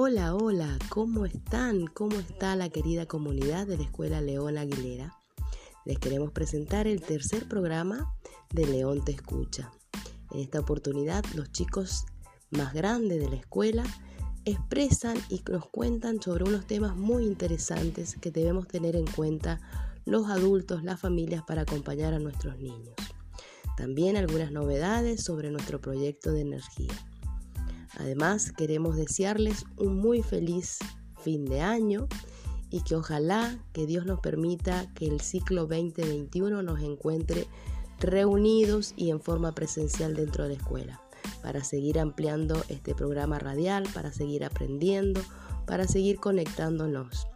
Hola, hola, ¿cómo están? ¿Cómo está la querida comunidad de la Escuela León Aguilera? Les queremos presentar el tercer programa de León Te Escucha. En esta oportunidad, los chicos más grandes de la escuela expresan y nos cuentan sobre unos temas muy interesantes que debemos tener en cuenta los adultos, las familias para acompañar a nuestros niños. También algunas novedades sobre nuestro proyecto de energía. Además, queremos desearles un muy feliz fin de año y que ojalá que Dios nos permita que el ciclo 2021 nos encuentre reunidos y en forma presencial dentro de la escuela, para seguir ampliando este programa radial, para seguir aprendiendo, para seguir conectándonos.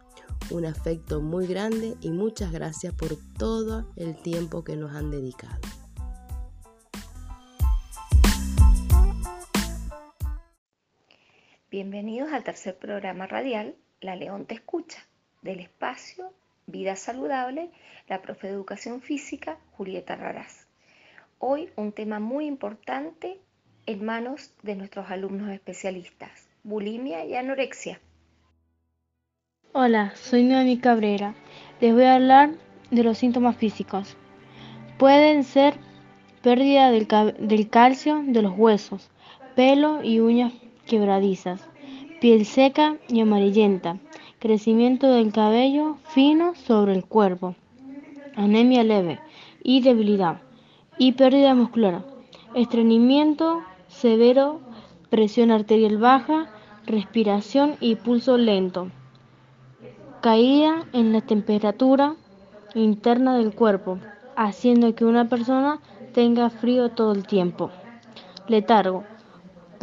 Un afecto muy grande y muchas gracias por todo el tiempo que nos han dedicado. Bienvenidos al tercer programa radial La León te escucha, del espacio Vida Saludable, la profe de Educación Física Julieta Raraz. Hoy un tema muy importante en manos de nuestros alumnos especialistas, bulimia y anorexia. Hola, soy Noemi Cabrera. Les voy a hablar de los síntomas físicos. Pueden ser pérdida del, del calcio de los huesos, pelo y uñas quebradizas, piel seca y amarillenta, crecimiento del cabello fino sobre el cuerpo, anemia leve y debilidad, y pérdida muscular, estreñimiento severo, presión arterial baja, respiración y pulso lento, caída en la temperatura interna del cuerpo, haciendo que una persona tenga frío todo el tiempo, letargo,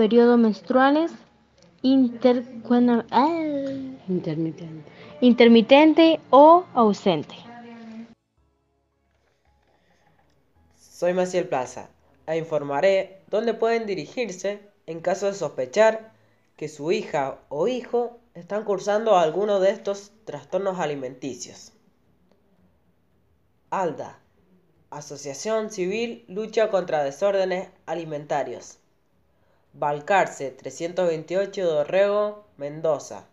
periodos menstruales ah, intermitente. intermitente o ausente. Soy Maciel Plaza e informaré dónde pueden dirigirse en caso de sospechar que su hija o hijo están cursando alguno de estos trastornos alimenticios. ALDA, Asociación Civil Lucha contra Desórdenes Alimentarios. Balcarce 328 Dorrego, Mendoza.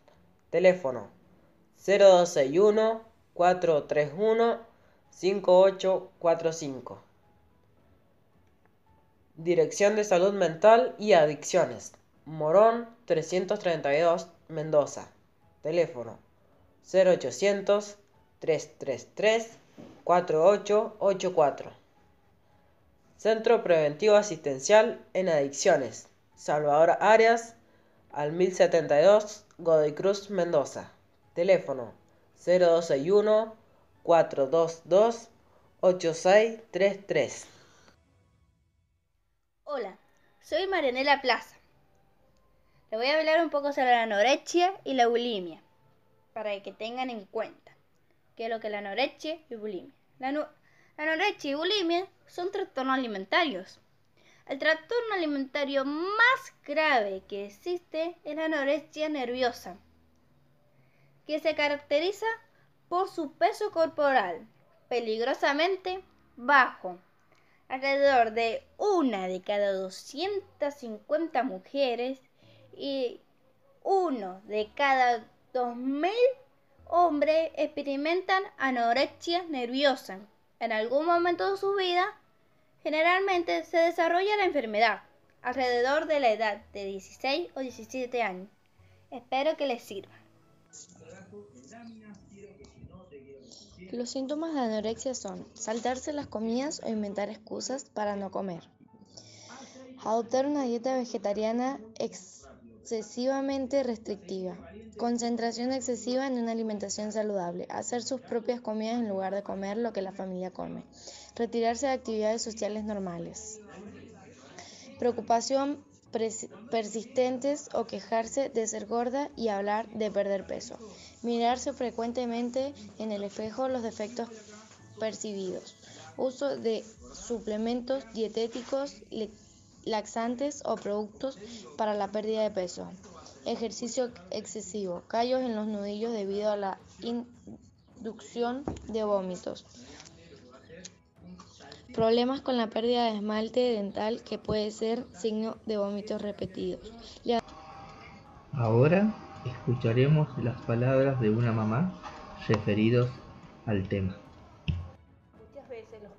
Teléfono 0261 431 5845. Dirección de Salud Mental y Adicciones. Morón 332 Mendoza. Teléfono 0800 333 4884. Centro Preventivo Asistencial en Adicciones. Salvador Arias, al 1072, Godoy Cruz, Mendoza. Teléfono 0261 422 8633. Hola, soy Marianela Plaza. Le voy a hablar un poco sobre la anorexia y la bulimia, para que tengan en cuenta qué es lo que es la anorexia y bulimia. La, la anorexia y bulimia son trastornos alimentarios el trastorno alimentario más grave que existe es la anorexia nerviosa, que se caracteriza por su peso corporal peligrosamente bajo. Alrededor de una de cada 250 mujeres y uno de cada 2.000 hombres experimentan anorexia nerviosa en algún momento de su vida Generalmente se desarrolla la enfermedad alrededor de la edad de 16 o 17 años. Espero que les sirva. Los síntomas de anorexia son saltarse las comidas o inventar excusas para no comer. Adoptar una dieta vegetariana excesivamente restrictiva. Concentración excesiva en una alimentación saludable. Hacer sus propias comidas en lugar de comer lo que la familia come. Retirarse de actividades sociales normales. Preocupación persistentes o quejarse de ser gorda y hablar de perder peso. Mirarse frecuentemente en el espejo los defectos percibidos. Uso de suplementos dietéticos, laxantes o productos para la pérdida de peso. Ejercicio excesivo. Callos en los nudillos debido a la inducción de vómitos. Problemas con la pérdida de esmalte dental que puede ser signo de vómitos repetidos. Ahora escucharemos las palabras de una mamá referidos al tema.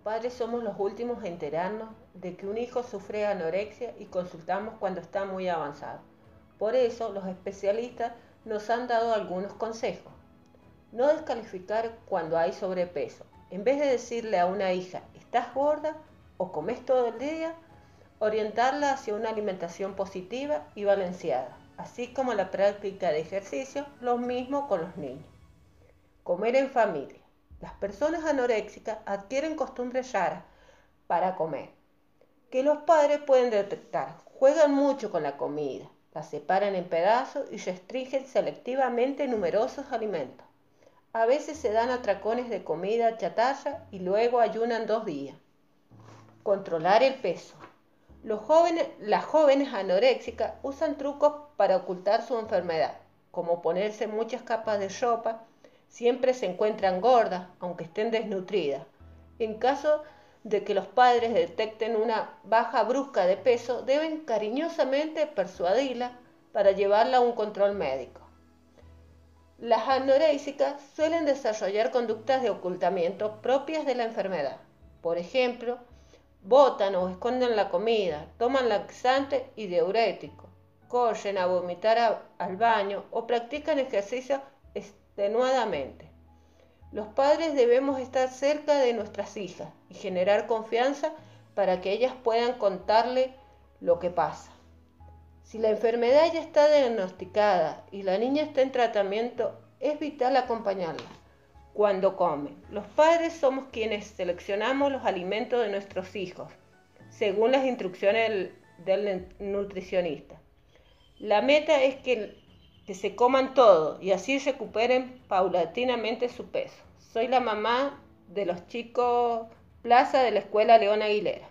Padres somos los últimos en enterarnos de que un hijo sufre anorexia y consultamos cuando está muy avanzado. Por eso los especialistas nos han dado algunos consejos. No descalificar cuando hay sobrepeso. En vez de decirle a una hija, estás gorda o comes todo el día, orientarla hacia una alimentación positiva y balanceada, así como la práctica de ejercicio, lo mismo con los niños. Comer en familia. Las personas anoréxicas adquieren costumbres raras para comer, que los padres pueden detectar. Juegan mucho con la comida, la separan en pedazos y restringen selectivamente numerosos alimentos. A veces se dan atracones de comida chatarra y luego ayunan dos días. Controlar el peso. Las jóvenes anoréxicas usan trucos para ocultar su enfermedad, como ponerse muchas capas de ropa. Siempre se encuentran gordas, aunque estén desnutridas. En caso de que los padres detecten una baja brusca de peso, deben cariñosamente persuadirla para llevarla a un control médico. Las anoréxicas suelen desarrollar conductas de ocultamiento propias de la enfermedad. Por ejemplo, botan o esconden la comida, toman laxante y diurético, corren a vomitar al baño o practican ejercicio extenuadamente. Los padres debemos estar cerca de nuestras hijas y generar confianza para que ellas puedan contarle lo que pasa. Si la enfermedad ya está diagnosticada y la niña está en tratamiento, es vital acompañarla cuando come. Los padres somos quienes seleccionamos los alimentos de nuestros hijos, según las instrucciones del, nutricionista. La meta es que, que se coman todo y así recuperen paulatinamente su peso. Soy la mamá de los chicos Plaza de la Escuela León Aguilera.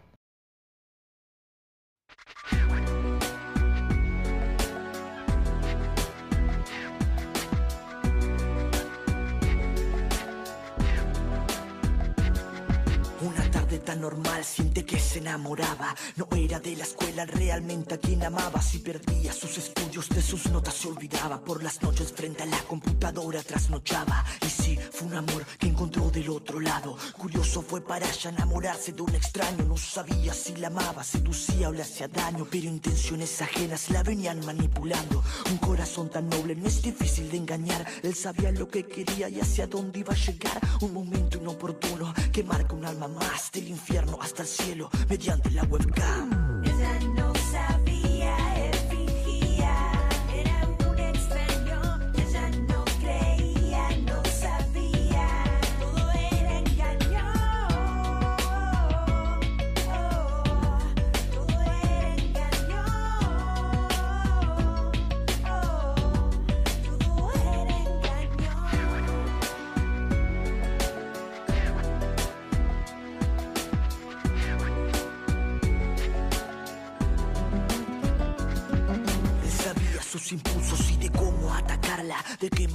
Normal, siente que se enamoraba. No era de la escuela realmente a quien amaba. Si perdía sus estudios, de sus notas se olvidaba. Por las noches frente a la computadora trasnochaba. Y sí, fue un amor que encontró del otro lado. Curioso fue para ella enamorarse de un extraño. No sabía si la amaba, seducía o le hacía daño. Pero intenciones ajenas la venían manipulando. Un corazón tan noble no es difícil de engañar. Él sabía lo que quería y hacia dónde iba a llegar. Un momento inoportuno que marca un alma más del infierno hasta el cielo mediante la webcam.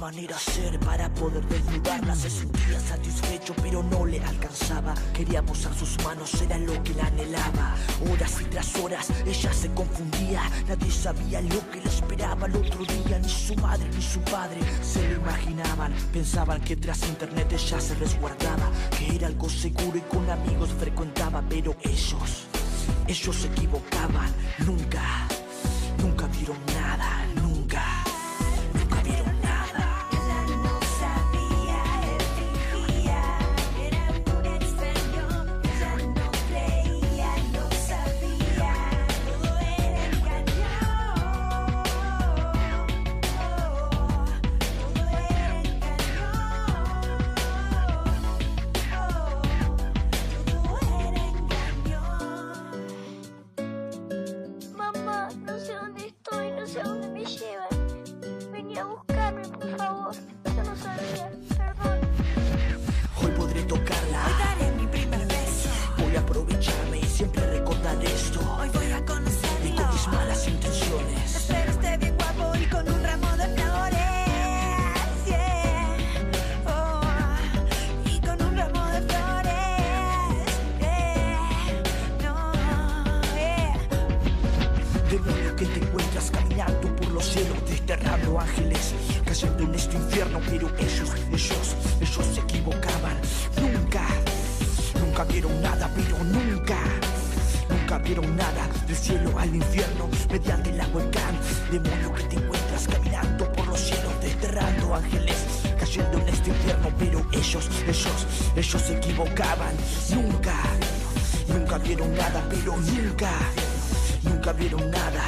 Qué manera ser para poder desnudarla. Se sentía satisfecho, pero no le alcanzaba. Quería posar sus manos, era lo que la anhelaba. Horas y tras horas ella se confundía, nadie sabía lo que le esperaba el otro día. Ni su madre ni su padre se lo imaginaban. Pensaban que tras internet ella se resguardaba, que era algo seguro y con amigos frecuentaba, pero ellos, ellos se equivocaban. Nunca, nunca vieron nada. Vieron nada del cielo al infierno mediante el volcán. Demonio que te encuentras caminando por los cielos, desterrando ángeles cayendo en este infierno. Pero ellos, ellos, ellos se equivocaban. Nunca, nunca vieron nada, pero nunca, nunca vieron nada.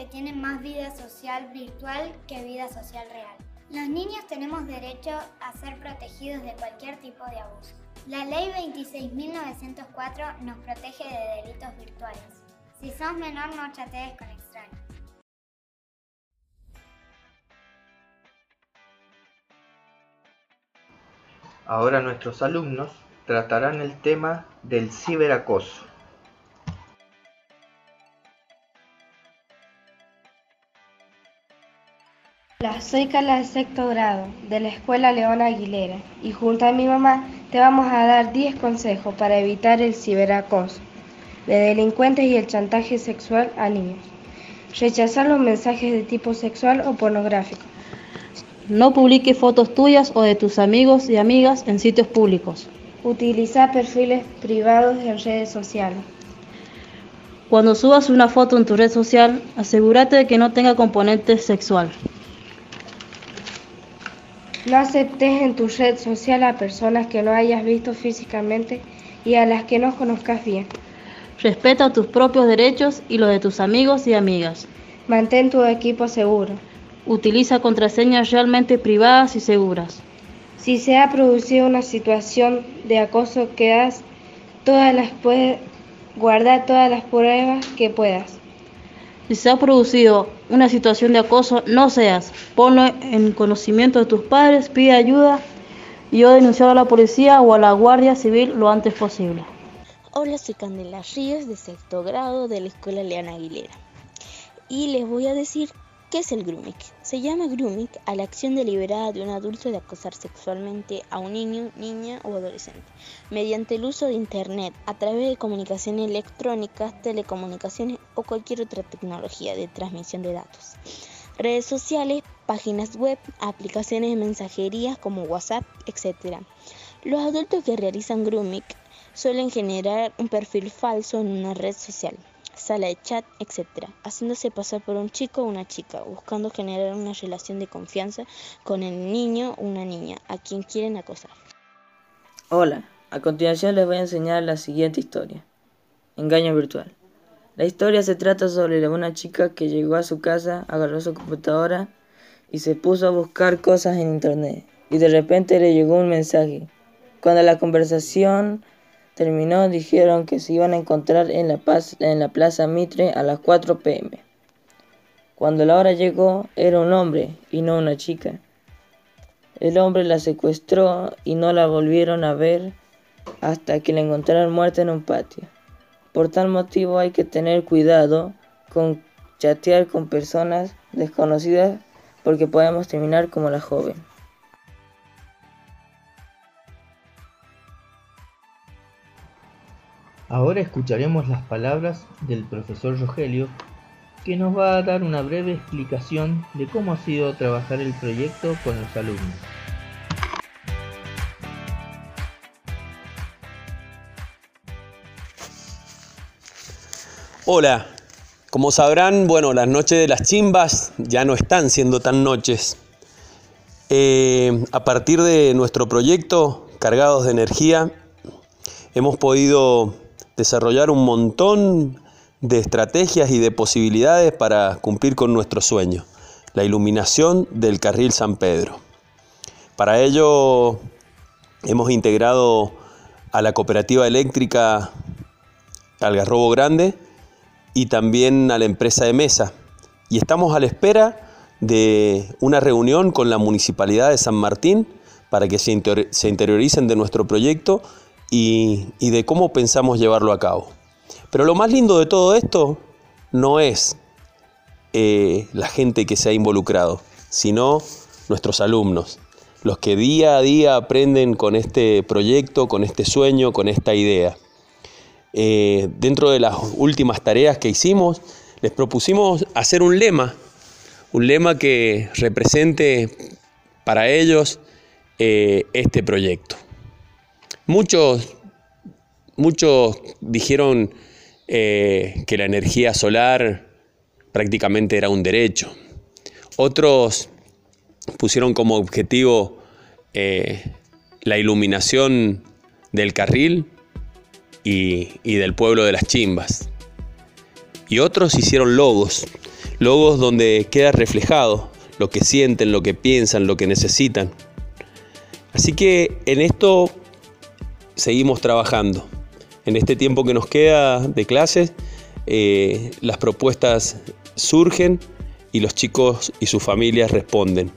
Que tienen más vida social virtual que vida social real. Los niños tenemos derecho a ser protegidos de cualquier tipo de abuso. La ley 26.904 nos protege de delitos virtuales. Si sos menor no chatees con extraños. Ahora nuestros alumnos tratarán el tema del ciberacoso. Hola, soy Carla de sexto grado de la Escuela Leona Aguilera y junto a mi mamá te vamos a dar 10 consejos para evitar el ciberacoso de delincuentes y el chantaje sexual a niños. Rechazar los mensajes de tipo sexual o pornográfico. No publiques fotos tuyas o de tus amigos y amigas en sitios públicos. Utilizar perfiles privados en redes sociales. Cuando subas una foto en tu red social, asegúrate de que no tenga componente sexual. No aceptes en tu red social a personas que no hayas visto físicamente y a las que no conozcas bien. Respeta tus propios derechos y los de tus amigos y amigas. Mantén tu equipo seguro. Utiliza contraseñas realmente privadas y seguras. Si se ha producido una situación de acoso, quedas todas las puedes guardar todas las pruebas que puedas. Si se ha producido una situación de acoso, no seas. Ponlo en conocimiento de tus padres, pide ayuda y o denunciar a la policía o a la Guardia Civil lo antes posible. Hola, soy Candela Ríos de sexto grado de la Escuela Leana Aguilera y les voy a decir qué es el grooming. Se llama grooming a la acción deliberada de un adulto de acosar sexualmente a un niño, niña o adolescente mediante el uso de Internet a través de comunicaciones electrónicas, telecomunicaciones o cualquier otra tecnología de transmisión de datos. Redes sociales, páginas web, aplicaciones de mensajería como WhatsApp, etc. Los adultos que realizan grooming suelen generar un perfil falso en una red social, sala de chat, etc., haciéndose pasar por un chico o una chica, buscando generar una relación de confianza con el niño o una niña a quien quieren acosar. Hola, a continuación les voy a enseñar la siguiente historia. Engaño virtual. La historia se trata sobre una chica que llegó a su casa, agarró su computadora y se puso a buscar cosas en internet. Y de repente le llegó un mensaje. Cuando la conversación terminó, dijeron que se iban a encontrar en la, en la Plaza Mitre a las 4 pm. Cuando la hora llegó, era un hombre y no una chica. El hombre la secuestró y no la volvieron a ver hasta que la encontraron muerta en un patio. Por tal motivo hay que tener cuidado con chatear con personas desconocidas porque podemos terminar como la joven. Ahora escucharemos las palabras del profesor Rogelio, que nos va a dar una breve explicación de cómo ha sido trabajar el proyecto con los alumnos. Hola, como sabrán, bueno, las noches de las chimbas ya no están siendo tan noches. Eh, a partir de nuestro proyecto, Cargados de Energía, hemos podido desarrollar un montón de estrategias y de posibilidades para cumplir con nuestro sueño, la iluminación del carril San Pedro. Para ello hemos integrado a la cooperativa eléctrica Algarrobo Grande y también a la empresa de mesa. Y estamos a la espera de una reunión con la Municipalidad de San Martín para que se, interioricen de nuestro proyecto y, de cómo pensamos llevarlo a cabo. Pero lo más lindo de todo esto no es eh, la gente que se ha involucrado, sino nuestros alumnos. los que día a día aprenden con este proyecto, con este sueño, con esta idea. Eh, dentro de las últimas tareas que hicimos, les propusimos hacer un lema, un lema que represente para ellos eh, este proyecto. Muchos, muchos dijeron eh, que la energía solar prácticamente era un derecho. Otros pusieron como objetivo eh, la iluminación del carril y, y del pueblo de las chimbas. Y otros hicieron logos, logos donde queda reflejado lo que sienten, lo que piensan, lo que necesitan. Así que en esto seguimos trabajando. En este tiempo que nos queda de clases, eh, las propuestas surgen y los chicos y sus familias responden.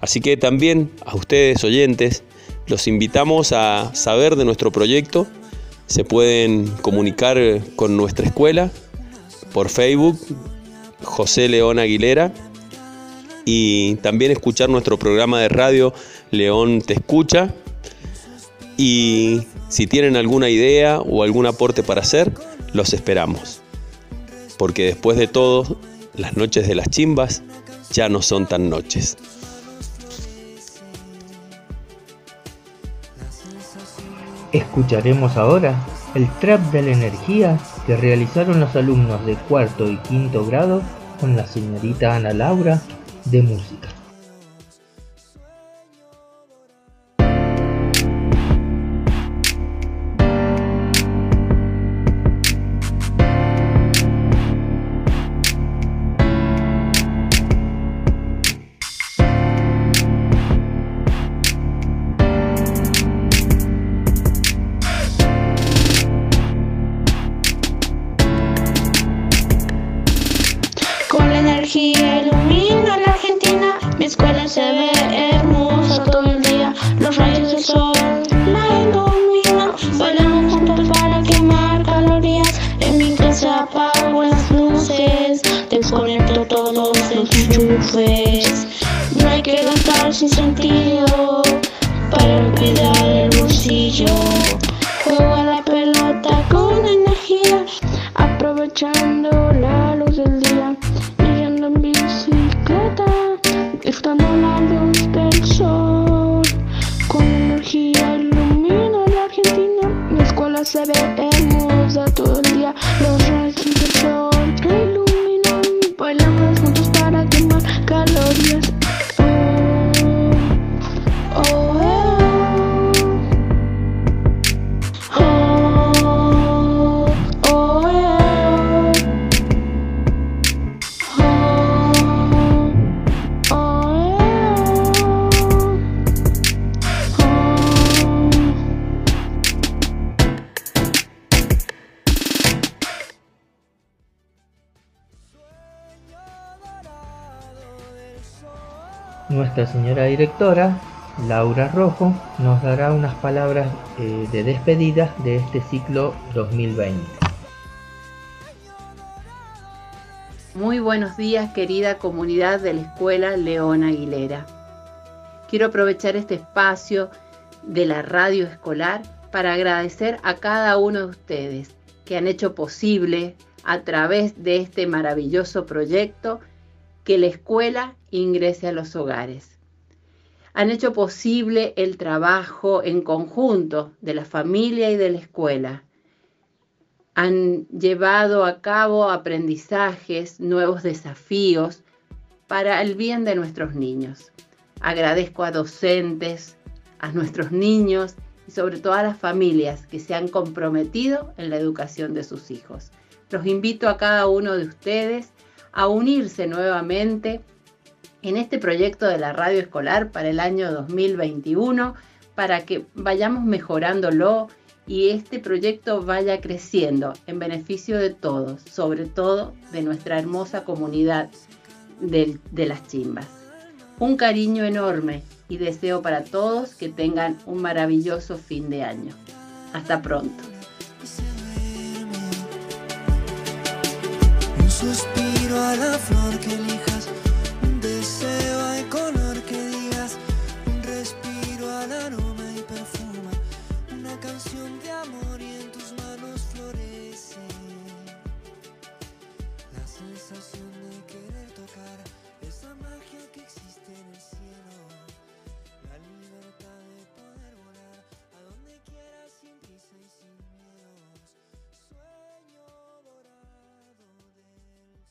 Así que también a ustedes oyentes los invitamos a saber de nuestro proyecto. Se pueden comunicar con nuestra escuela por Facebook, José León Aguilera, y también escuchar nuestro programa de radio León Te Escucha. Y si tienen alguna idea o algún aporte para hacer, los esperamos. Porque después de todo, las noches de las chimbas ya no son tan noches. Escucharemos ahora el trap de la energía que realizaron los alumnos de cuarto y quinto grado con la señorita Ana Laura de música. Nuestra directora, Laura Rojo, nos dará unas palabras eh, de despedida de este ciclo 2020. Muy buenos días querida comunidad de la Escuela León Aguilera. Quiero aprovechar este espacio de la radio escolar para agradecer a cada uno de ustedes que han hecho posible a través de este maravilloso proyecto que la escuela ingrese a los hogares. Han hecho posible el trabajo en conjunto de la familia y de la escuela. Han llevado a cabo aprendizajes, nuevos desafíos para el bien de nuestros niños. Agradezco a docentes, a nuestros niños y sobre todo a las familias que se han comprometido en la educación de sus hijos. Los invito a cada uno de ustedes a unirse nuevamente en este proyecto de la radio escolar para el año 2021 para que vayamos mejorándolo y este proyecto vaya creciendo en beneficio de todos, sobre todo de nuestra hermosa comunidad de, las chimbas. Un cariño enorme y deseo para todos que tengan un maravilloso fin de año. Hasta pronto.